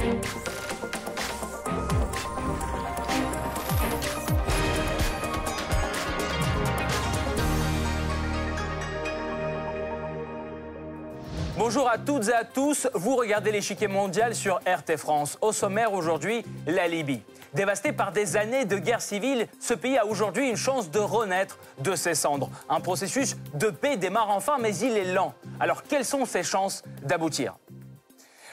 Thank you. Bonjour à toutes et à tous, vous regardez l'échiquier mondial sur RT France. Au sommaire aujourd'hui, la Libye. Dévasté par des années de guerre civile, ce pays a aujourd'hui une chance de renaître de ses cendres. Un processus de paix démarre enfin, mais il est lent. Alors quelles sont ses chances d'aboutir?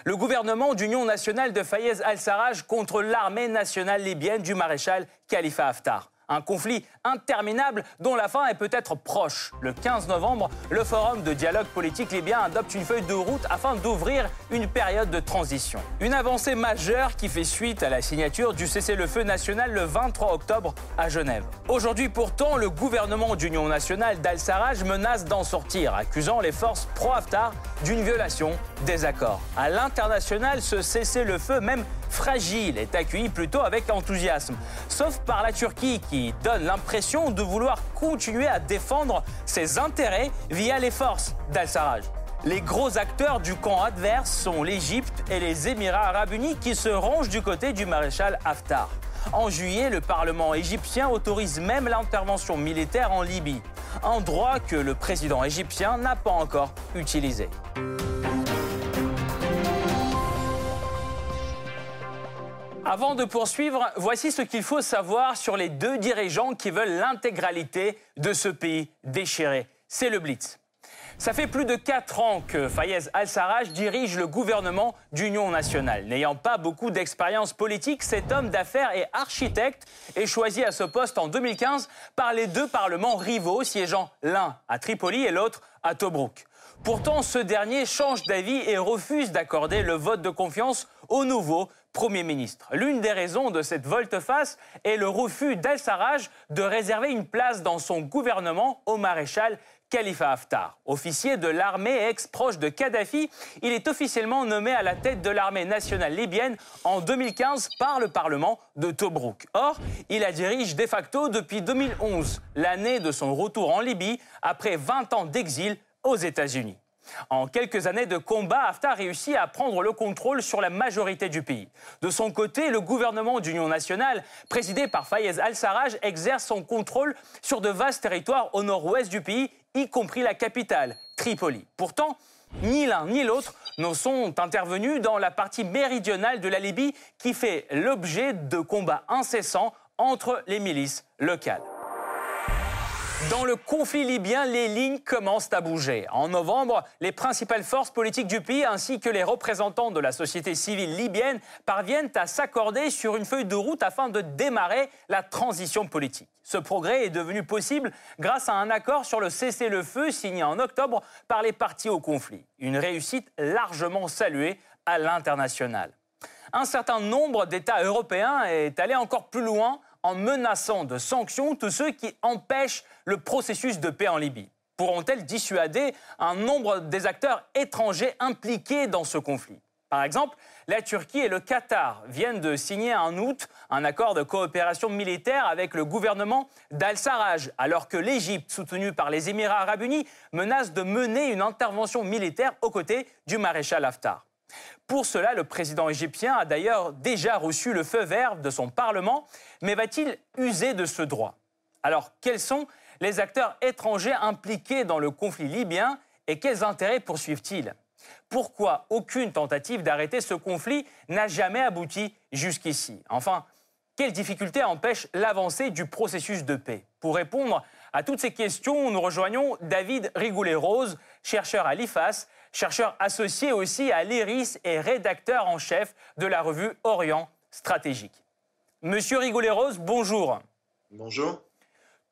Le gouvernement d'union nationale de Fayez al-Sarraj contre l'armée nationale libyenne du maréchal Khalifa Haftar. Un conflit interminable dont la fin est peut-être proche. Le 15 novembre, le Forum de dialogue politique libyen adopte une feuille de route afin d'ouvrir une période de transition. Une avancée majeure qui fait suite à la signature du cessez-le-feu national le 23 octobre à Genève. Aujourd'hui pourtant, le gouvernement d'union nationale d'Al-Sarraj menace d'en sortir, accusant les forces pro-Haftar d'une violation des accords. À l'international, ce cessez-le-feu, même fragile, est accueilli plutôt avec enthousiasme. Sauf par la Turquie qui donne l'impression de vouloir continuer à défendre ses intérêts via les forces d'Al-Sarraj. Les gros acteurs du camp adverse sont l'Égypte et les Émirats arabes unis qui se rangent du côté du maréchal Haftar. En juillet, le Parlement égyptien autorise même l'intervention militaire en Libye, un droit que le président égyptien n'a pas encore utilisé. Avant de poursuivre, voici ce qu'il faut savoir sur les deux dirigeants qui veulent l'intégralité de ce pays déchiré. C'est le Blitz. Ça fait plus de quatre ans que Fayez al-Sarraj dirige le gouvernement d'Union nationale. N'ayant pas beaucoup d'expérience politique, cet homme d'affaires et architecte est choisi à ce poste en 2015 par les deux parlements rivaux siégeant l'un à Tripoli et l'autre à Tobruk. Pourtant, ce dernier change d'avis et refuse d'accorder le vote de confiance au nouveau Premier ministre. L'une des raisons de cette volte-face est le refus d'Al-Sarraj de réserver une place dans son gouvernement au maréchal Khalifa Haftar. Officier de l'armée ex-proche de Kadhafi, il est officiellement nommé à la tête de l'armée nationale libyenne en 2015 par le Parlement de Tobruk. Or, il la dirige de facto depuis 2011, l'année de son retour en Libye après 20 ans d'exil aux États-Unis. En quelques années de combat, Haftar réussit à prendre le contrôle sur la majorité du pays. De son côté, le gouvernement d'union nationale, présidé par Fayez al-Sarraj, exerce son contrôle sur de vastes territoires au nord-ouest du pays, y compris la capitale, Tripoli. Pourtant, ni l'un ni l'autre ne sont intervenus dans la partie méridionale de la Libye qui fait l'objet de combats incessants entre les milices locales. Dans le conflit libyen, les lignes commencent à bouger. En novembre, les principales forces politiques du pays ainsi que les représentants de la société civile libyenne parviennent à s'accorder sur une feuille de route afin de démarrer la transition politique. Ce progrès est devenu possible grâce à un accord sur le cessez-le-feu signé en octobre par les partis au conflit. Une réussite largement saluée à l'international. Un certain nombre d'États européens est allé encore plus loin en menaçant de sanctions tous ceux qui empêchent le processus de paix en Libye Pourront-elles dissuader un nombre des acteurs étrangers impliqués dans ce conflit? Par exemple, la Turquie et le Qatar viennent de signer en août un accord de coopération militaire avec le gouvernement d'Al-Sarraj, alors que l'Égypte, soutenue par les Émirats arabes unis, menace de mener une intervention militaire aux côtés du maréchal Haftar. Pour cela, le président égyptien a d'ailleurs déjà reçu le feu vert de son Parlement, mais va-t-il user de ce droit? Alors, quels sont les acteurs étrangers impliqués dans le conflit libyen et quels intérêts poursuivent-ils? Pourquoi aucune tentative d'arrêter ce conflit n'a jamais abouti jusqu'ici? Enfin, quelles difficultés empêchent l'avancée du processus de paix? Pour répondre à toutes ces questions, nous rejoignons David Rigoulet-Rose, chercheur à l'IFAS, chercheur associé aussi à l'IRIS et rédacteur en chef de la revue Orient Stratégique. Monsieur Rigoulet-Rose, bonjour. Bonjour.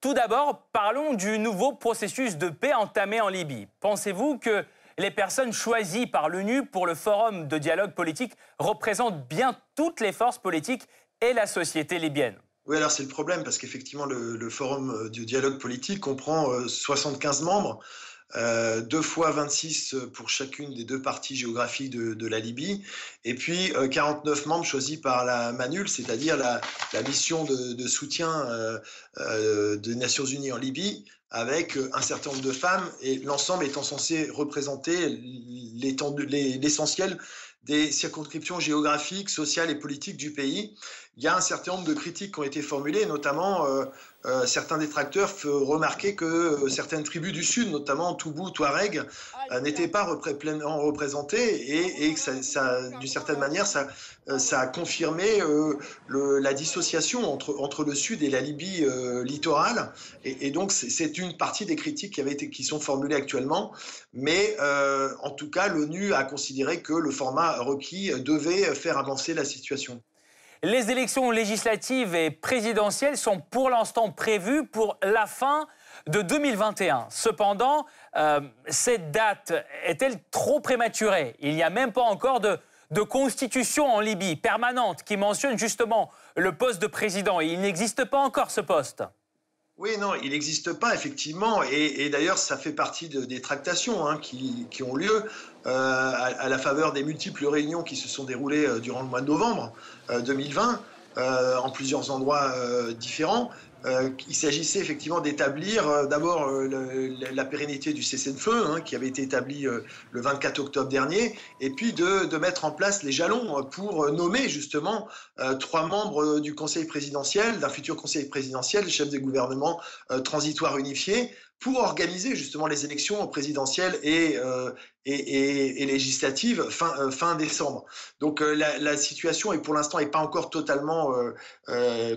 Tout d'abord, parlons du nouveau processus de paix entamé en Libye. Pensez-vous que les personnes choisies par l'ONU pour le forum de dialogue politique représentent bien toutes les forces politiques et la société libyenne? Oui, alors c'est le problème, parce qu'effectivement, le, forum euh, du dialogue politique comprend 75 euh, membres, euh, deux fois 26 pour chacune des deux parties géographiques de, la Libye, et puis 49 membres choisis par la MANUL, c'est-à-dire la, mission de, soutien des Nations Unies en Libye, avec un certain nombre de femmes, et l'ensemble étant censé représenter l'essentiel des circonscriptions géographiques, sociales et politiques du pays. Il y a un certain nombre de critiques qui ont été formulées, notamment euh, euh, certains détracteurs remarquaient que euh, certaines tribus du Sud, notamment Toubou, Touareg, n'étaient pas pleinement représentées et, que ça, d'une certaine manière, ça, ça a confirmé la dissociation entre, entre le Sud et la Libye littorale. Et, donc, c'est une partie des critiques qui, avaient été, qui sont formulées actuellement. Mais en tout cas, l'ONU a considéré que le format requis devait faire avancer la situation. Les élections législatives et présidentielles sont pour l'instant prévues pour la fin de 2021. Cependant, euh, cette date est-elle trop prématurée? Il n'y a même pas encore de, constitution en Libye permanente qui mentionne justement le poste de président. il n'existe pas encore ce poste. Oui, non, il n'existe pas, effectivement. Et, d'ailleurs, ça fait partie des tractations hein, qui, ont lieu euh, à, la faveur des multiples réunions qui se sont déroulées euh, durant le mois de novembre 2020 euh, en plusieurs endroits différents. Euh, il s'agissait effectivement d'établir euh, d'abord euh, la pérennité du cessez-le-feu, hein, qui avait été établi le 24 octobre dernier, et puis de, mettre en place les jalons pour nommer justement trois membres du Conseil présidentiel, d'un futur Conseil présidentiel, chef des gouvernements transitoires unifiés, pour organiser justement les élections présidentielles et, euh, législatives fin, euh, fin, décembre. Donc euh, la, situation pour l'instant n'est pas encore totalement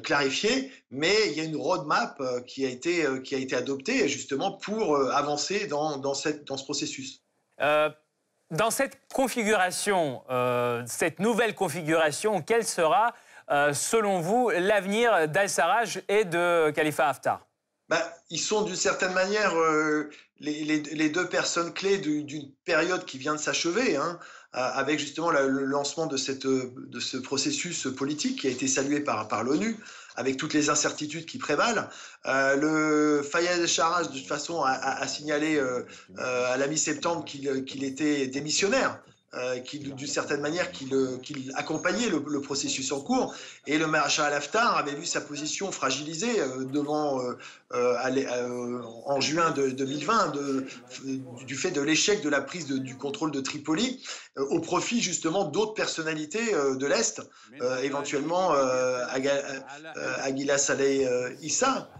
clarifiée, mais il y a une roadmap qui a été, adoptée justement pour avancer dans ce processus. dans cette configuration, cette nouvelle configuration, quel sera, selon vous, l'avenir d'Al-Sarraj et de Khalifa Haftar? Bah, ils sont d'une certaine manière euh, les, les, les, deux personnes clés d'une période qui vient de s'achever, hein, avec justement le lancement de, cette, de ce processus politique qui a été salué par, par l'ONU, avec toutes les incertitudes qui prévalent. Euh, le Fayez Charras, de toute façon, a, a, signalé euh, euh, à la mi-septembre qu'il était démissionnaire. Euh, qui, d'une certaine manière, qu'il accompagnait le, processus en cours. Et le maréchal Haftar avait vu sa position fragilisée euh, devant, euh, en juin de, 2020, de, du fait de l'échec de la prise du contrôle de Tripoli, au profit justement d'autres personnalités de l'Est, éventuellement Aguila Saleh Issa,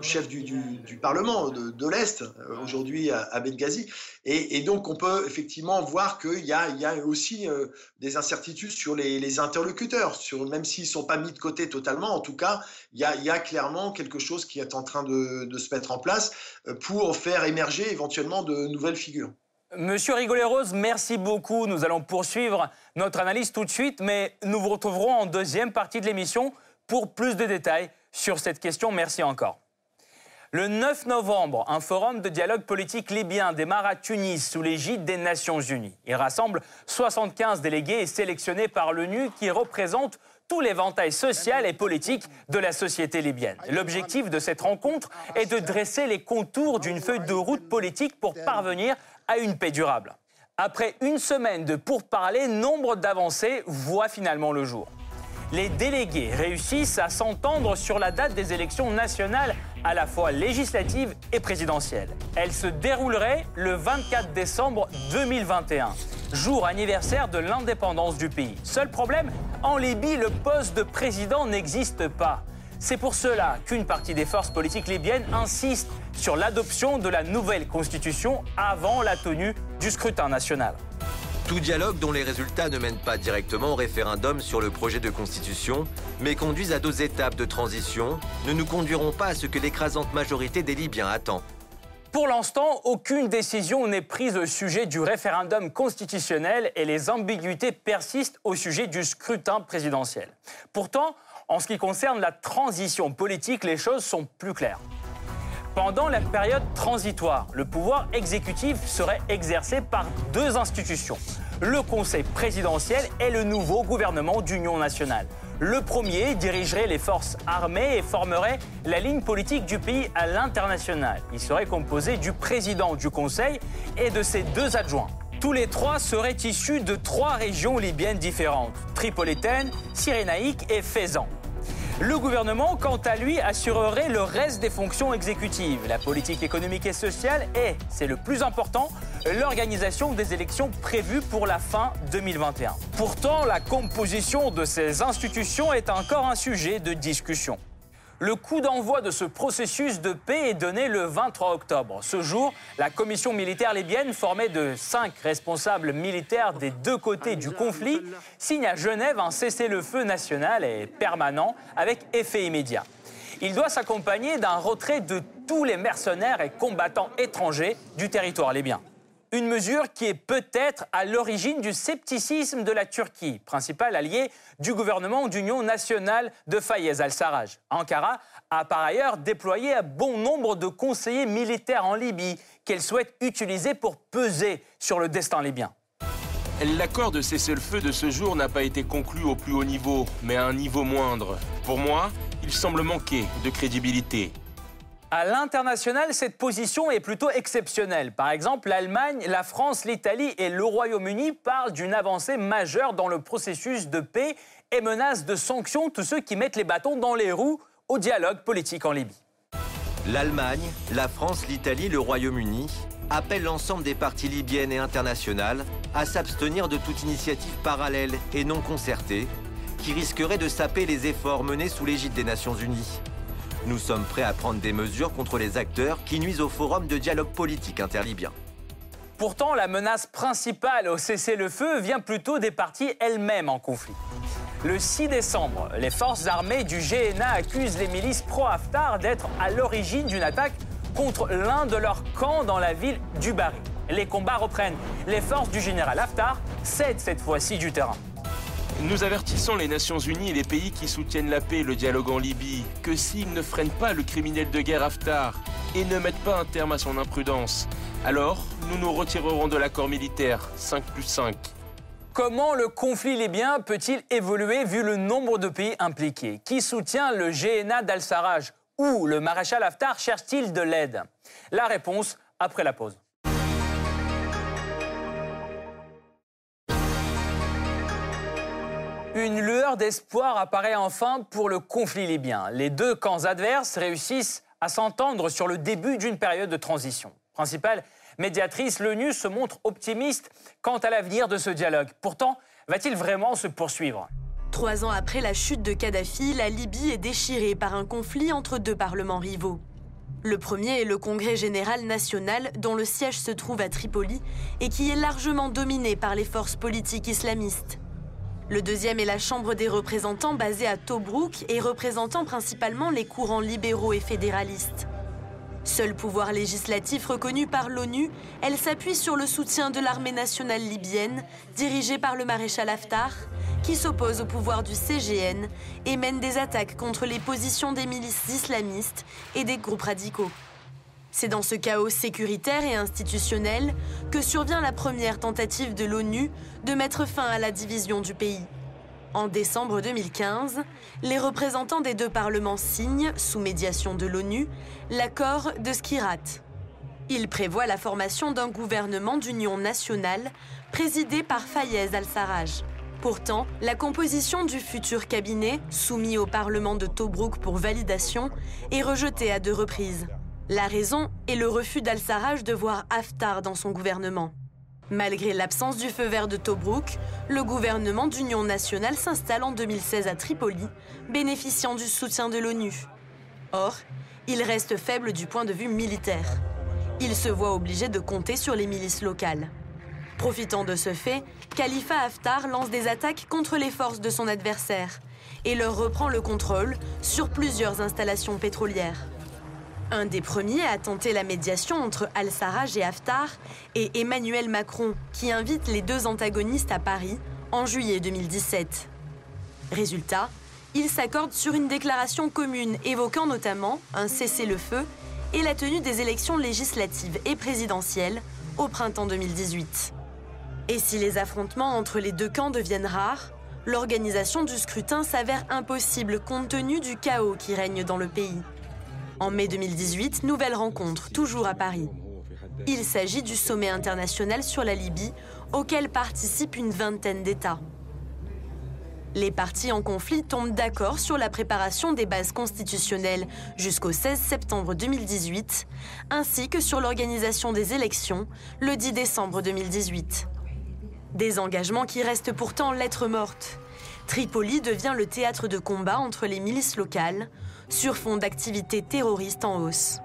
chef du, Parlement de, l'Est, aujourd'hui à, Benghazi. Et, et, donc on peut effectivement voir qu'il y a, il y a aussi euh, des incertitudes sur les, interlocuteurs, sur, même s'ils ne sont pas mis de côté totalement, en tout cas, il y a, il y a clairement quelque chose qui est en train de, de, se mettre en place euh, pour faire émerger éventuellement de nouvelles figures. Monsieur Rigoleros, merci beaucoup. Nous allons poursuivre notre analyse tout de suite, mais nous vous retrouverons en deuxième partie de l'émission pour plus de détails sur cette question. Merci encore. Le 9 novembre, un forum de dialogue politique libyen démarre à Tunis sous l'égide des Nations Unies. Il rassemble 75 délégués sélectionnés par l'ONU qui représentent tout l'éventail social et politique de la société libyenne. L'objectif de cette rencontre est de dresser les contours d'une feuille de route politique pour parvenir à une paix durable. Après une semaine de pourparlers, nombre d'avancées voient finalement le jour les délégués réussissent à s'entendre sur la date des élections nationales à la fois législatives et présidentielles. Elles se dérouleraient le 24 décembre 2021, jour anniversaire de l'indépendance du pays. Seul problème, en Libye, le poste de président n'existe pas. C'est pour cela qu'une partie des forces politiques libyennes insiste sur l'adoption de la nouvelle constitution avant la tenue du scrutin national. Tout dialogue dont les résultats ne mènent pas directement au référendum sur le projet de constitution, mais conduisent à deux étapes de transition, ne nous conduiront pas à ce que l'écrasante majorité des Libyens attend. Pour l'instant, aucune décision n'est prise au sujet du référendum constitutionnel et les ambiguïtés persistent au sujet du scrutin présidentiel. Pourtant, en ce qui concerne la transition politique, les choses sont plus claires. Pendant la période transitoire, le pouvoir exécutif serait exercé par deux institutions, le Conseil présidentiel et le nouveau gouvernement d'union nationale. Le premier dirigerait les forces armées et formerait la ligne politique du pays à l'international. Il serait composé du président du Conseil et de ses deux adjoints. Tous les trois seraient issus de trois régions libyennes différentes, Tripolitaine, Cyrénaïque et Fezzan. Le gouvernement, quant à lui, assurerait le reste des fonctions exécutives, la politique économique et sociale et, c'est le plus important, l'organisation des élections prévues pour la fin 2021. Pourtant, la composition de ces institutions est encore un sujet de discussion. Le coup d'envoi de ce processus de paix est donné le 23 octobre. Ce jour, la commission militaire libyenne, formée de cinq responsables militaires des deux côtés du conflit, signe à Genève un cessez-le-feu national et permanent avec effet immédiat. Il doit s'accompagner d'un retrait de tous les mercenaires et combattants étrangers du territoire libyen. Une mesure qui est peut-être à l'origine du scepticisme de la Turquie, principal allié du gouvernement d'union nationale de Fayez al-Sarraj. Ankara a par ailleurs déployé un bon nombre de conseillers militaires en Libye qu'elle souhaite utiliser pour peser sur le destin libyen. L'accord de cessez-le-feu de ce jour n'a pas été conclu au plus haut niveau, mais à un niveau moindre. Pour moi, il semble manquer de crédibilité. À l'international, cette position est plutôt exceptionnelle. Par exemple, l'Allemagne, la France, l'Italie et le Royaume-Uni parlent d'une avancée majeure dans le processus de paix et menacent de sanctions tous ceux qui mettent les bâtons dans les roues au dialogue politique en Libye. L'Allemagne, la France, l'Italie, le Royaume-Uni appellent l'ensemble des parties libyennes et internationales à s'abstenir de toute initiative parallèle et non concertée qui risquerait de saper les efforts menés sous l'égide des Nations Unies. Nous sommes prêts à prendre des mesures contre les acteurs qui nuisent au forum de dialogue politique interlibyen. Pourtant, la menace principale au cessez-le-feu vient plutôt des parties elles-mêmes en conflit. Le 6 décembre, les forces armées du GNA accusent les milices pro-Haftar d'être à l'origine d'une attaque contre l'un de leurs camps dans la ville du Bari. Les combats reprennent. Les forces du général Haftar cèdent cette fois-ci du terrain. Nous avertissons les Nations Unies et les pays qui soutiennent la paix et le dialogue en Libye que s'ils ne freinent pas le criminel de guerre Haftar et ne mettent pas un terme à son imprudence, alors nous nous retirerons de l'accord militaire 5 plus 5. Comment le conflit libyen peut-il évoluer vu le nombre de pays impliqués? Qui soutient le GNA d'Al-Sarraj Ou le maréchal Haftar cherche-t-il de l'aide? La réponse après la pause. Une lueur d'espoir apparaît enfin pour le conflit libyen. Les deux camps adverses réussissent à s'entendre sur le début d'une période de transition. Principale médiatrice, l'ONU se montre optimiste quant à l'avenir de ce dialogue. Pourtant, va-t-il vraiment se poursuivre? Trois ans après la chute de Kadhafi, la Libye est déchirée par un conflit entre deux parlements rivaux. Le premier est le Congrès général national, dont le siège se trouve à Tripoli et qui est largement dominé par les forces politiques islamistes. Le deuxième est la Chambre des représentants basée à Tobrouk et représentant principalement les courants libéraux et fédéralistes. Seul pouvoir législatif reconnu par l'ONU, elle s'appuie sur le soutien de l'armée nationale libyenne, dirigée par le maréchal Haftar, qui s'oppose au pouvoir du CGN et mène des attaques contre les positions des milices islamistes et des groupes radicaux. C'est dans ce chaos sécuritaire et institutionnel que survient la première tentative de l'ONU de mettre fin à la division du pays. En décembre 2015, les représentants des deux parlements signent, sous médiation de l'ONU, l'accord de Skirat. Il prévoit la formation d'un gouvernement d'union nationale présidé par Fayez al-Sarraj. Pourtant, la composition du futur cabinet, soumis au Parlement de Tobruk pour validation, est rejetée à deux reprises. La raison est le refus d'Al-Sarraj de voir Haftar dans son gouvernement. Malgré l'absence du feu vert de Tobruk, le gouvernement d'union nationale s'installe en 2016 à Tripoli, bénéficiant du soutien de l'ONU. Or, il reste faible du point de vue militaire. Il se voit obligé de compter sur les milices locales. Profitant de ce fait, Khalifa Haftar lance des attaques contre les forces de son adversaire et leur reprend le contrôle sur plusieurs installations pétrolières. Un des premiers à tenter la médiation entre Al-Sarraj et Haftar est Emmanuel Macron, qui invite les deux antagonistes à Paris en juillet 2017. Résultat, ils s'accordent sur une déclaration commune évoquant notamment un cessez-le-feu et la tenue des élections législatives et présidentielles au printemps 2018. Et si les affrontements entre les deux camps deviennent rares, l'organisation du scrutin s'avère impossible compte tenu du chaos qui règne dans le pays. En mai 2018, nouvelle rencontre, toujours à Paris. Il s'agit du sommet international sur la Libye, auquel participent une vingtaine d'États. Les partis en conflit tombent d'accord sur la préparation des bases constitutionnelles jusqu'au 16 septembre 2018, ainsi que sur l'organisation des élections le 10 décembre 2018. Des engagements qui restent pourtant lettres mortes. Tripoli devient le théâtre de combat entre les milices locales, sur fond d'activités terroristes en hausse.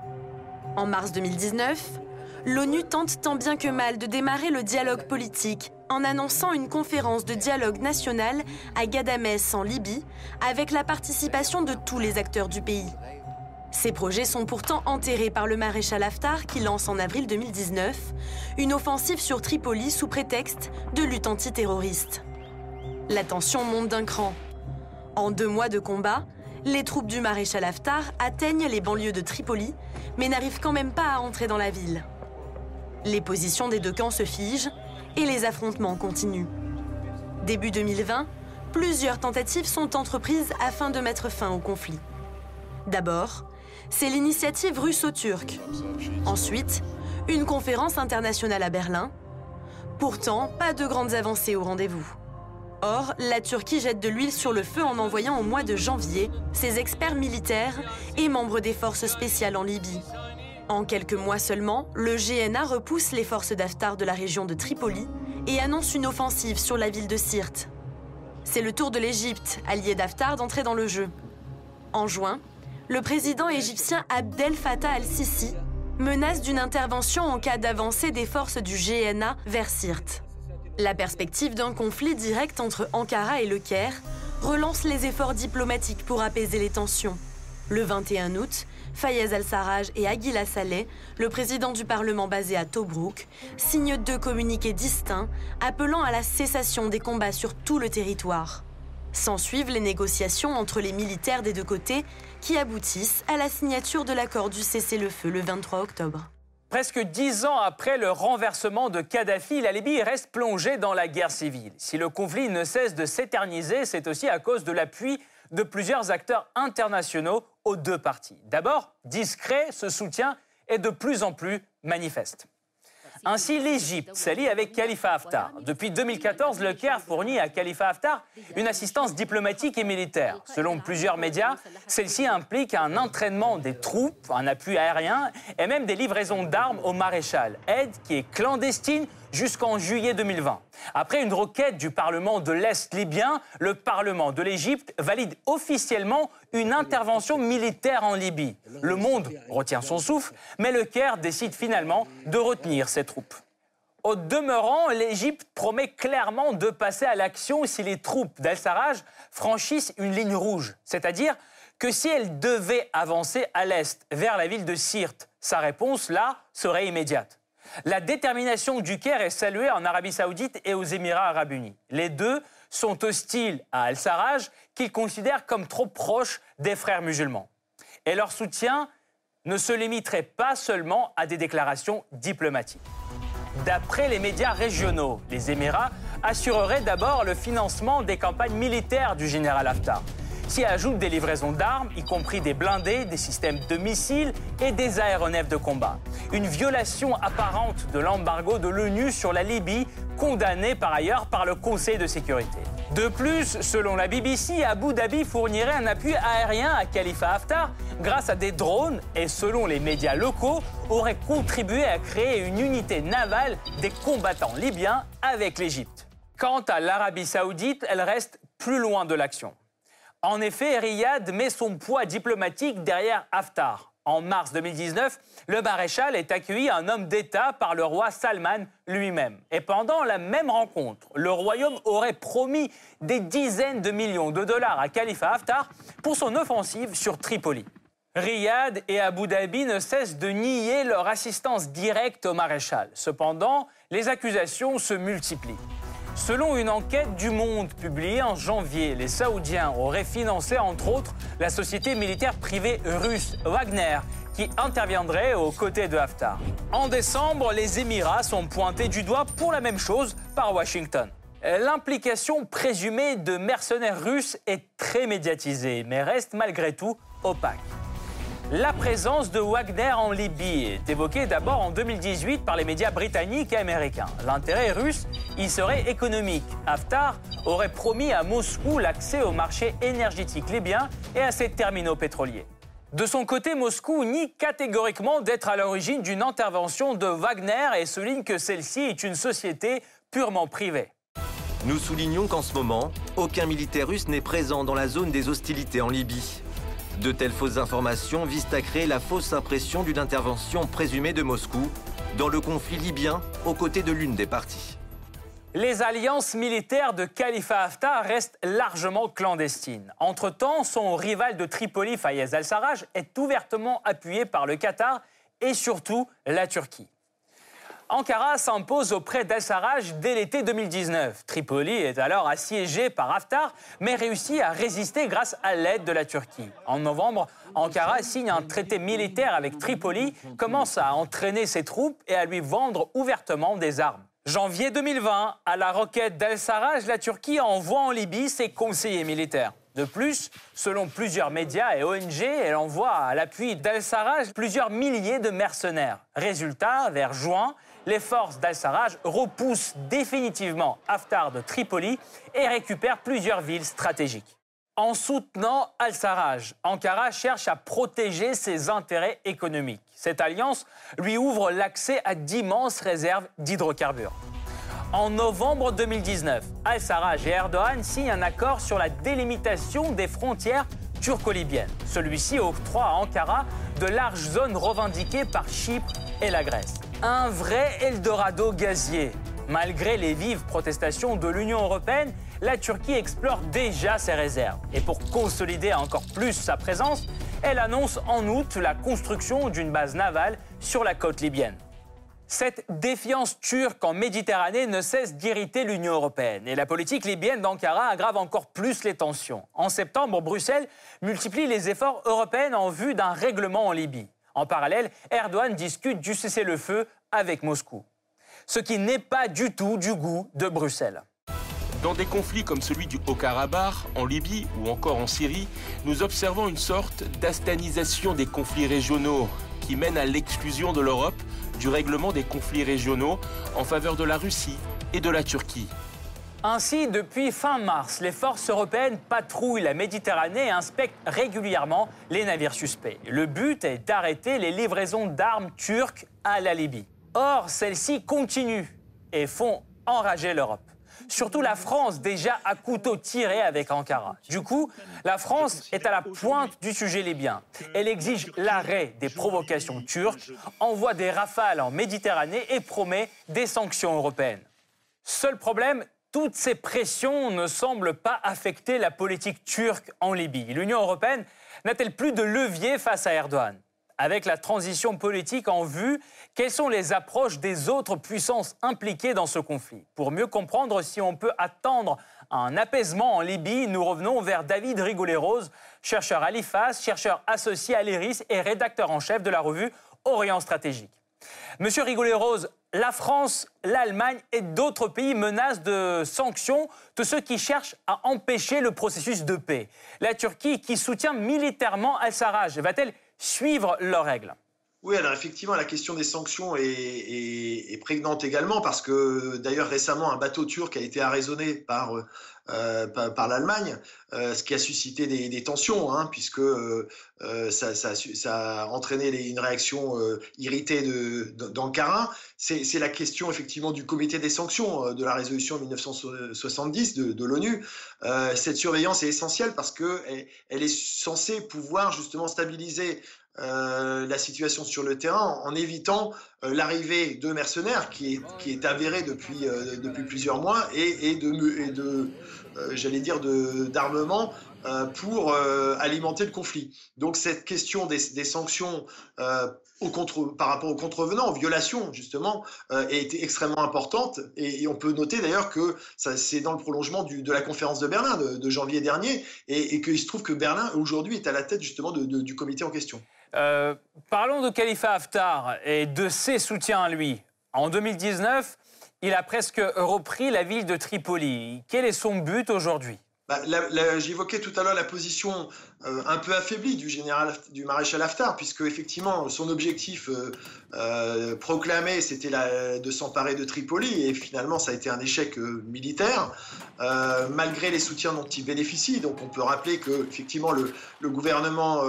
En mars 2019, l'ONU tente tant bien que mal de démarrer le dialogue politique en annonçant une conférence de dialogue national à Gadamès en Libye avec la participation de tous les acteurs du pays. Ces projets sont pourtant enterrés par le maréchal Haftar qui lance en avril 2019 une offensive sur Tripoli sous prétexte de lutte antiterroriste. La tension monte d'un cran. En deux mois de combat, les troupes du maréchal Haftar atteignent les banlieues de Tripoli, mais n'arrivent quand même pas à entrer dans la ville. Les positions des deux camps se figent et les affrontements continuent. Début 2020, plusieurs tentatives sont entreprises afin de mettre fin au conflit. D'abord, c'est l'initiative russo-turque. Ensuite, une conférence internationale à Berlin. Pourtant, pas de grandes avancées au rendez-vous. Or, la Turquie jette de l'huile sur le feu en envoyant au mois de janvier ses experts militaires et membres des forces spéciales en Libye. En quelques mois seulement, le GNA repousse les forces d'Aftar de la région de Tripoli et annonce une offensive sur la ville de Sirte. C'est le tour de l'Égypte, allié d'Aftar, d'entrer dans le jeu. En juin, le président égyptien Abdel Fattah al-Sisi menace d'une intervention en cas d'avancée des forces du GNA vers Sirte. La perspective d'un conflit direct entre Ankara et Le Caire relance les efforts diplomatiques pour apaiser les tensions. Le 21 août, Fayez al-Sarraj et Aguila Saleh, le président du Parlement basé à Tobruk, signent deux communiqués distincts appelant à la cessation des combats sur tout le territoire. S'ensuivent les négociations entre les militaires des deux côtés qui aboutissent à la signature de l'accord du cessez-le-feu le 23 octobre. Presque dix ans après le renversement de Kadhafi, la Libye reste plongée dans la guerre civile. Si le conflit ne cesse de s'éterniser, c'est aussi à cause de l'appui de plusieurs acteurs internationaux aux deux parties. D'abord, discret, ce soutien est de plus en plus manifeste. Ainsi, l'Égypte s'allie avec Khalifa Haftar. Depuis 2014, le Caire fournit à Khalifa Haftar une assistance diplomatique et militaire. Selon plusieurs médias, celle-ci implique un entraînement des troupes, un appui aérien et même des livraisons d'armes au maréchal. Aide qui est clandestine jusqu'en juillet 2020. Après une requête du Parlement de l'Est libyen, le Parlement de l'Égypte valide officiellement une intervention militaire en Libye. Le monde retient son souffle, mais le Caire décide finalement de retenir ses troupes. Au demeurant, l'Égypte promet clairement de passer à l'action si les troupes d'Al-Sarraj franchissent une ligne rouge, c'est-à-dire que si elles devaient avancer à l'est vers la ville de Sirte, sa réponse là serait immédiate. La détermination du Caire est saluée en Arabie saoudite et aux Émirats arabes unis. Les deux sont hostiles à Al-Sarraj, qu'ils considèrent comme trop proche des frères musulmans. Et leur soutien ne se limiterait pas seulement à des déclarations diplomatiques. D'après les médias régionaux, les Émirats assureraient d'abord le financement des campagnes militaires du général Haftar s'y ajoutent des livraisons d'armes, y compris des blindés, des systèmes de missiles et des aéronefs de combat. Une violation apparente de l'embargo de l'ONU sur la Libye, condamnée par ailleurs par le Conseil de sécurité. De plus, selon la BBC, Abu Dhabi fournirait un appui aérien à Khalifa Haftar grâce à des drones et, selon les médias locaux, aurait contribué à créer une unité navale des combattants libyens avec l'Égypte. Quant à l'Arabie saoudite, elle reste plus loin de l'action. En effet, Riyad met son poids diplomatique derrière Haftar. En mars 2019, le maréchal est accueilli un homme d'État par le roi Salman lui-même. Et pendant la même rencontre, le royaume aurait promis des dizaines de millions de dollars à Khalifa Haftar pour son offensive sur Tripoli. Riyad et Abu Dhabi ne cessent de nier leur assistance directe au maréchal. Cependant, les accusations se multiplient. Selon une enquête du Monde publiée en janvier, les Saoudiens auraient financé entre autres la société militaire privée russe Wagner qui interviendrait aux côtés de Haftar. En décembre, les Émirats sont pointés du doigt pour la même chose par Washington. L'implication présumée de mercenaires russes est très médiatisée, mais reste malgré tout opaque. La présence de Wagner en Libye est évoquée d'abord en 2018 par les médias britanniques et américains. L'intérêt russe y serait économique. Haftar aurait promis à Moscou l'accès au marché énergétique libyen et à ses terminaux pétroliers. De son côté, Moscou nie catégoriquement d'être à l'origine d'une intervention de Wagner et souligne que celle-ci est une société purement privée. Nous soulignons qu'en ce moment, aucun militaire russe n'est présent dans la zone des hostilités en Libye. De telles fausses informations visent à créer la fausse impression d'une intervention présumée de Moscou dans le conflit libyen aux côtés de l'une des parties. Les alliances militaires de Khalifa Haftar restent largement clandestines. Entre-temps, son rival de Tripoli, Fayez al-Sarraj, est ouvertement appuyé par le Qatar et surtout la Turquie. Ankara s'impose auprès d'Al-Sarraj dès l'été 2019. Tripoli est alors assiégé par Haftar, mais réussit à résister grâce à l'aide de la Turquie. En novembre, Ankara signe un traité militaire avec Tripoli, commence à entraîner ses troupes et à lui vendre ouvertement des armes. Janvier 2020, à la requête d'Al-Sarraj, la Turquie envoie en Libye ses conseillers militaires. De plus, selon plusieurs médias et ONG, elle envoie à l'appui d'Al-Sarraj plusieurs milliers de mercenaires. Résultat, vers juin, les forces d'Al-Sarraj repoussent définitivement Haftar de Tripoli et récupèrent plusieurs villes stratégiques. En soutenant Al-Sarraj, Ankara cherche à protéger ses intérêts économiques. Cette alliance lui ouvre l'accès à d'immenses réserves d'hydrocarbures. En novembre 2019, Al-Sarraj et Erdogan signent un accord sur la délimitation des frontières turco-libyennes. Celui-ci octroie à Ankara de larges zones revendiquées par Chypre et la Grèce. Un vrai Eldorado gazier. Malgré les vives protestations de l'Union européenne, la Turquie explore déjà ses réserves. Et pour consolider encore plus sa présence, elle annonce en août la construction d'une base navale sur la côte libyenne. Cette défiance turque en Méditerranée ne cesse d'irriter l'Union européenne et la politique libyenne d'Ankara aggrave encore plus les tensions. En septembre, Bruxelles multiplie les efforts européens en vue d'un règlement en Libye. En parallèle, Erdogan discute du cessez-le-feu avec Moscou. Ce qui n'est pas du tout du goût de Bruxelles. Dans des conflits comme celui du Haut-Karabakh, en Libye ou encore en Syrie, nous observons une sorte d'astanisation des conflits régionaux qui mène à l'exclusion de l'Europe du règlement des conflits régionaux en faveur de la Russie et de la Turquie. Ainsi, depuis fin mars, les forces européennes patrouillent la Méditerranée et inspectent régulièrement les navires suspects. Le but est d'arrêter les livraisons d'armes turques à la Libye. Or, celles-ci continuent et font enrager l'Europe. Surtout la France, déjà à couteau tiré avec Ankara. Du coup, la France est à la pointe du sujet libyen. Elle exige l'arrêt des provocations turques, envoie des rafales en Méditerranée et promet des sanctions européennes. Seul problème, toutes ces pressions ne semblent pas affecter la politique turque en Libye. L'Union européenne n'a-t-elle plus de levier face à Erdogan? Avec la transition politique en vue, quelles sont les approches des autres puissances impliquées dans ce conflit? Pour mieux comprendre si on peut attendre un apaisement en Libye, nous revenons vers David Rigoleros, chercheur à l'IFAS, chercheur associé à l'IRIS et rédacteur en chef de la revue Orient Stratégique. Monsieur Rigoleros, la France, l'Allemagne et d'autres pays menacent de sanctions tous ceux qui cherchent à empêcher le processus de paix. La Turquie, qui soutient militairement Al-Sarraj, va-t-elle suivre leurs règles? Oui, alors effectivement, la question des sanctions est, prégnante également parce que d'ailleurs récemment, un bateau turc a été arraisonné par, euh, par, l'Allemagne, euh, ce qui a suscité des, tensions, hein, puisque euh, ça, a entraîné une réaction irritée d'Ankara. C'est la question effectivement du comité des sanctions de la résolution 1970 de, l'ONU. cette surveillance est essentielle parce qu'elle elle est censée pouvoir justement stabiliser euh, la situation sur le terrain en, évitant euh, l'arrivée de mercenaires qui est, avérée depuis, euh, depuis plusieurs mois et, et de, j'allais dire, d'armement pour alimenter le conflit. Donc cette question des, sanctions par rapport aux contrevenants, aux violations justement, est extrêmement importante. Et, on peut noter d'ailleurs que c'est dans le prolongement de la conférence de Berlin de, janvier dernier, et qu'il se trouve que Berlin aujourd'hui est à la tête justement du comité en question. Euh, parlons de Khalifa Haftar et de ses soutiens à lui. En 2019, Il a presque repris la ville de Tripoli. Quel est son but aujourd'hui? Bah, J'évoquais tout à l'heure la position euh, un peu affaibli du général du maréchal Haftar, puisque effectivement son objectif euh, euh, proclamé c'était de s'emparer de Tripoli et finalement ça a été un échec militaire malgré les soutiens dont il bénéficie. Donc on peut rappeler que effectivement le, gouvernement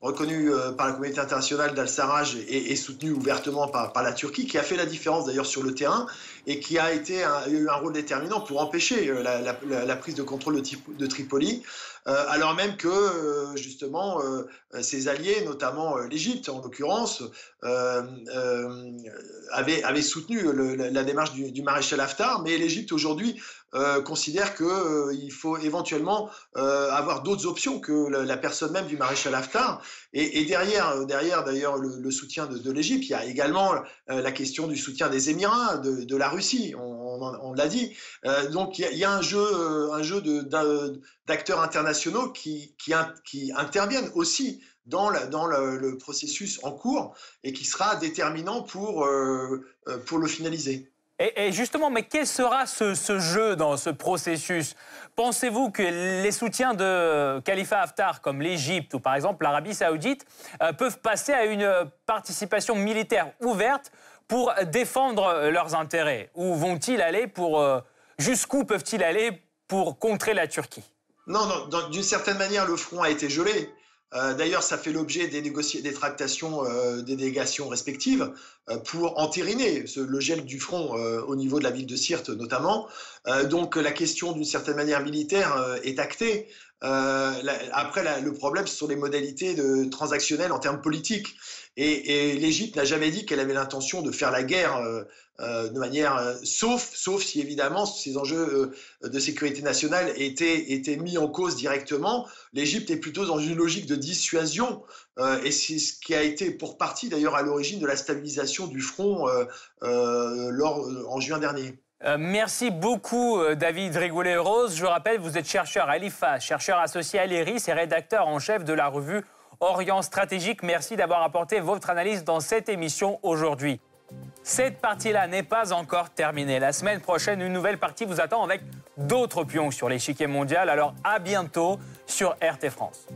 reconnu par la communauté internationale d'Al-Sarraj est, soutenu ouvertement par, la Turquie, qui a fait la différence d'ailleurs sur le terrain et qui a été eu un rôle déterminant pour empêcher la, prise de contrôle de Tripoli. Euh, alors même que euh, justement euh, ses alliés, notamment l'Égypte en l'occurrence, avaient, soutenu la, démarche du, maréchal Haftar, mais l'Égypte aujourd'hui considère qu'il faut éventuellement avoir d'autres options que la, personne même du maréchal Haftar. Et, derrière, derrière d'ailleurs le, soutien de, l'Égypte, il y a également la question du soutien des Émirats, de, la Russie. On, l'a dit. donc il y, a, un jeu, un jeu d'acteurs internationaux qui, qui, interviennent aussi dans, dans le, processus en cours et qui sera déterminant pour, euh, euh, pour le finaliser. Et, justement, mais quel sera ce, jeu dans ce processus? Pensez-vous que les soutiens de Khalifa Haftar, comme l'Égypte ou par exemple l'Arabie saoudite, euh, peuvent passer à une participation militaire ouverte pour défendre leurs intérêts? Ou vont-ils aller pour... Jusqu'où peuvent-ils aller pour contrer la Turquie? Non, d'une certaine manière, le front a été gelé. Euh, d'ailleurs, ça fait l'objet des, des tractations euh, des délégations respectives euh, pour entériner le gel du front au niveau de la ville de Sirte notamment. donc la question d'une certaine manière militaire est actée. Après, le problème, ce sont les modalités de, transactionnelles en termes politiques. Et, l'Égypte n'a jamais dit qu'elle avait l'intention de faire la guerre euh, euh, de manière, euh, sauf, sauf si évidemment ces enjeux de sécurité nationale étaient, mis en cause directement. L'Égypte est plutôt dans une logique de dissuasion, et c'est ce qui a été pour partie d'ailleurs à l'origine de la stabilisation du front en juin dernier. Merci beaucoup, David Rigoulet-Rose. Je rappelle, vous êtes chercheur à l'IFA, chercheur associé à l'IRIS et rédacteur en chef de la revue Orient Stratégique. Merci d'avoir apporté votre analyse dans cette émission aujourd'hui. Cette partie-là n'est pas encore terminée. La semaine prochaine, une nouvelle partie vous attend avec d'autres pions sur l'échiquier mondial. Alors à bientôt sur RT France.